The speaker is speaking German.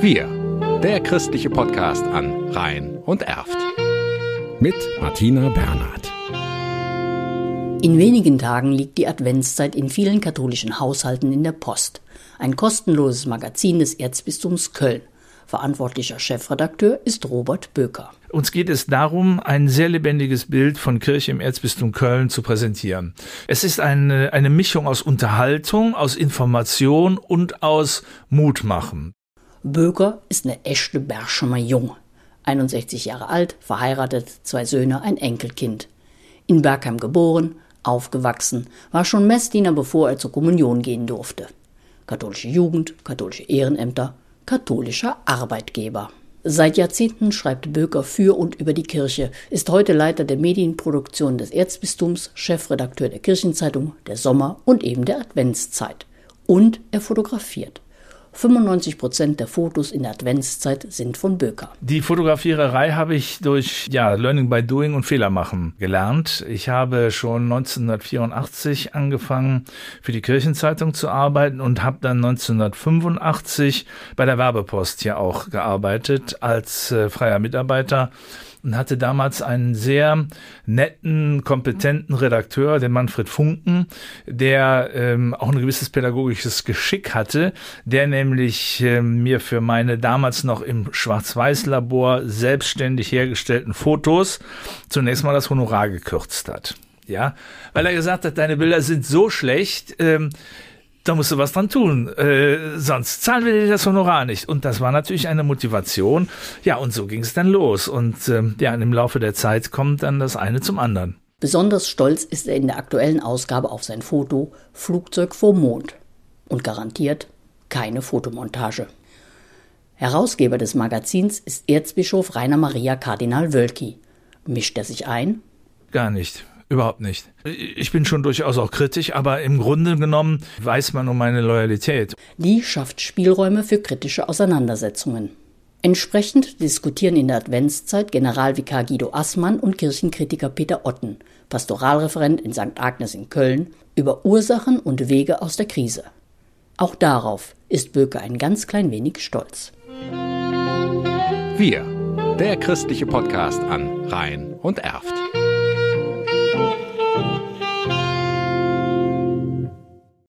Wir, der christliche Podcast an Rhein und Erft. Mit Martina Bernhard. In wenigen Tagen liegt die Adventszeit in vielen katholischen Haushalten in der Post. Ein kostenloses Magazin des Erzbistums Köln. Verantwortlicher Chefredakteur ist Robert Böker. Uns geht es darum, ein sehr lebendiges Bild von Kirche im Erzbistum Köln zu präsentieren. Es ist eine, eine Mischung aus Unterhaltung, aus Information und aus Mutmachen. Böker ist eine echte Berschemer Jung. 61 Jahre alt, verheiratet, zwei Söhne, ein Enkelkind. In Bergheim geboren, aufgewachsen, war schon Messdiener, bevor er zur Kommunion gehen durfte. Katholische Jugend, katholische Ehrenämter, katholischer Arbeitgeber. Seit Jahrzehnten schreibt Böker für und über die Kirche, ist heute Leiter der Medienproduktion des Erzbistums, Chefredakteur der Kirchenzeitung, der Sommer- und eben der Adventszeit. Und er fotografiert. 95 Prozent der Fotos in der Adventszeit sind von Böker. Die Fotografiererei habe ich durch ja, Learning by Doing und Fehler machen gelernt. Ich habe schon 1984 angefangen, für die Kirchenzeitung zu arbeiten und habe dann 1985 bei der Werbepost ja auch gearbeitet als äh, freier Mitarbeiter und hatte damals einen sehr netten, kompetenten Redakteur, den Manfred Funken, der ähm, auch ein gewisses pädagogisches Geschick hatte, der nämlich ähm, mir für meine damals noch im Schwarz-Weiß-Labor selbstständig hergestellten Fotos zunächst mal das Honorar gekürzt hat. Ja, weil er gesagt hat, deine Bilder sind so schlecht, ähm, da musst du was dran tun, äh, sonst zahlen wir dir das Honorar nicht. Und das war natürlich eine Motivation. Ja, und so ging es dann los. Und äh, ja, im Laufe der Zeit kommt dann das eine zum anderen. Besonders stolz ist er in der aktuellen Ausgabe auf sein Foto Flugzeug vor Mond und garantiert keine Fotomontage. Herausgeber des Magazins ist Erzbischof Rainer Maria Kardinal Wölki. Mischt er sich ein? Gar nicht. Überhaupt nicht. Ich bin schon durchaus auch kritisch, aber im Grunde genommen weiß man um meine Loyalität. Die schafft Spielräume für kritische Auseinandersetzungen. Entsprechend diskutieren in der Adventszeit Generalvikar Guido Assmann und Kirchenkritiker Peter Otten, Pastoralreferent in St. Agnes in Köln, über Ursachen und Wege aus der Krise. Auch darauf ist Böke ein ganz klein wenig stolz. Wir, der christliche Podcast an Rhein und Erft.